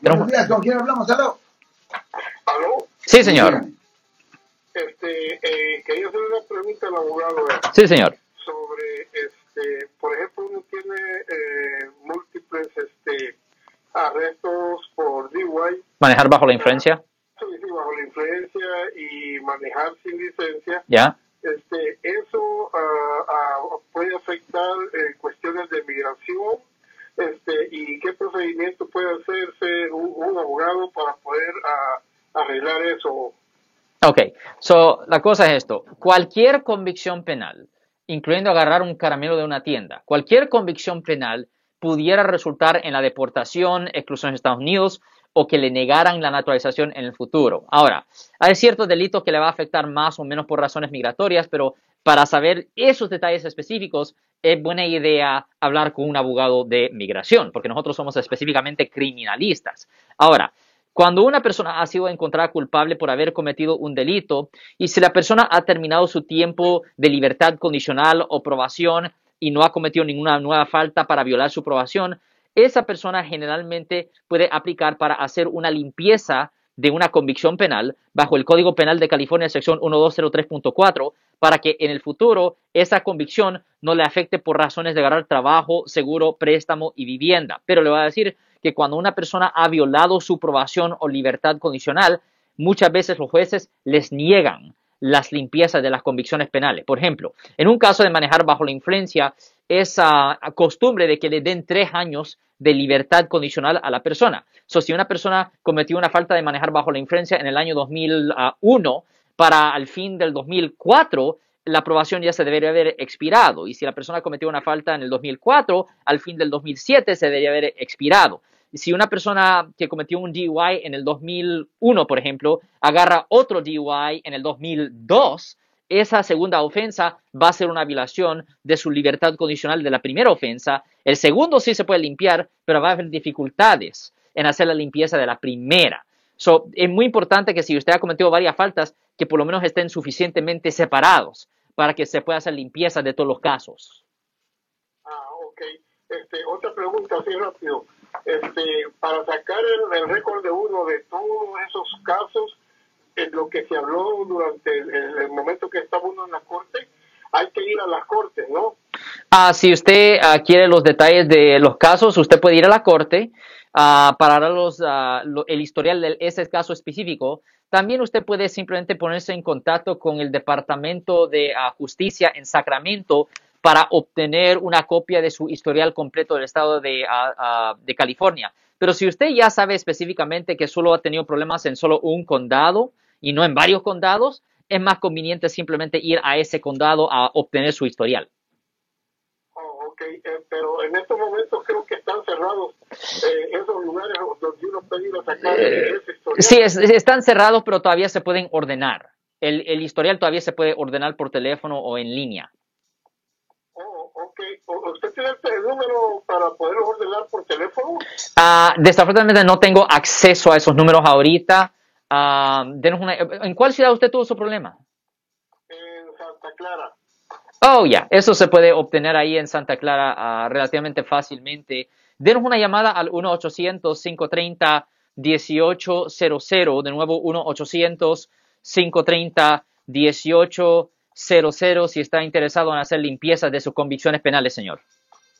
Buenos días, ¿con quién hablamos? ¿Aló? ¿Aló? Sí, señor. Este, eh, quería hacer una pregunta al abogado. eh, Sí, señor. sobre, este, por ejemplo, uno tiene eh, múltiples este, arrestos por DUI, Manejar bajo la influencia. sí, sí, bajo la influencia y manejar sin licencia. ¿Ya? Este, eso ah, puede afectar eh, cuestiones de migración. Este, y qué procedimiento puede hacerse un, abogado para poder ah, arreglar eso. Ok, so la cosa es esto, cualquier convicción penal, incluyendo agarrar un caramelo de una tienda, cualquier convicción penal pudiera resultar en la deportación, exclusión de Estados Unidos o que le negaran la naturalización en el futuro. Ahora, hay ciertos delitos que le va a afectar más o menos por razones migratorias, pero para saber esos detalles específicos es buena idea hablar con un abogado de migración, porque nosotros somos específicamente criminalistas. Ahora, cuando una persona ha sido encontrada culpable por haber cometido un delito y si la persona ha terminado su tiempo de libertad condicional o probación y no ha cometido ninguna nueva falta para violar su probación, esa persona generalmente puede aplicar para hacer una limpieza de una convicción penal bajo el Código Penal de California, sección 1203.4, para que en el futuro esa convicción no le afecte por razones de agarrar trabajo, seguro, préstamo y vivienda. Pero le voy a decir que cuando una persona ha violado su probación o libertad condicional, muchas veces los jueces les niegan las limpiezas de las convicciones penales. Por ejemplo, en un caso de manejar bajo la influencia, es ah, costumbre de que le den tres años de libertad condicional a la persona. So, si una persona cometió una falta de manejar bajo la influencia en el año 2001, para al fin del 2004, la aprobación ya se debería haber expirado. Y si la persona cometió una falta en el 2004, al fin del 2007 se debería haber expirado. Si una persona que cometió un DUI en el 2001, por ejemplo, agarra otro DUI en el 2002, esa segunda ofensa va a ser una violación de su libertad condicional de la primera ofensa. El segundo sí se puede limpiar, pero va a haber dificultades en hacer la limpieza de la primera. So, es muy importante que si usted ha cometido varias faltas, que por lo menos estén suficientemente separados para que se pueda hacer limpieza de todos los casos. Ah, ok. Este, otra pregunta así rápido. Este, para sacar el, récord de uno de todos esos casos, en lo que se habló durante el, momento que estaba uno en la corte, hay que ir a las cortes, ¿no? Ah, si usted ah, quiere los detalles de los casos, usted puede ir a la corte ah, para los, ah, lo- el historial de ese caso específico. También usted puede simplemente ponerse en contacto con el Departamento de Justicia en Sacramento para obtener una copia de su historial completo del estado de, ah, de California. Pero si usted ya sabe específicamente que solo ha tenido problemas en solo un condado y no en varios condados, es más conveniente simplemente ir a ese condado a obtener su historial. Oh. Eh, pero en estos momentos creo que están cerrados eh, esos lugares donde uno puede ir a sacar ese historial. Sí, es- están cerrados, pero todavía se pueden ordenar. El, el historial todavía se puede ordenar por teléfono o en línea. Ok. ¿Usted tiene el número para poder ordenar por teléfono? Ah, desafortunadamente no tengo acceso a esos números ahorita. Ah, denos una- ¿En cuál ciudad usted tuvo su problema? En Santa Clara. Oh, ya, eso se puede obtener ahí en Santa Clara ah, relativamente fácilmente. Denos una llamada al 1-800-530-1800. De nuevo, 1-800-530-1800 si está interesado en hacer limpieza de sus convicciones penales, señor.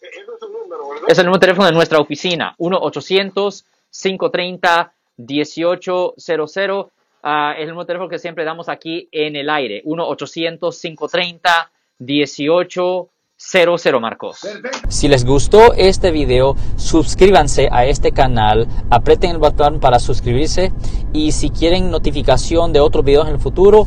Ese es su número, ¿verdad? Es el número de teléfono de nuestra oficina, 1-800-530-1800. Ah, es el número de teléfono que siempre damos aquí en el aire, 1-800-530-1800, Marcos. Si les gustó este video, suscríbanse a este canal, aprieten el botón para suscribirse y si quieren notificación de otros videos en el futuro,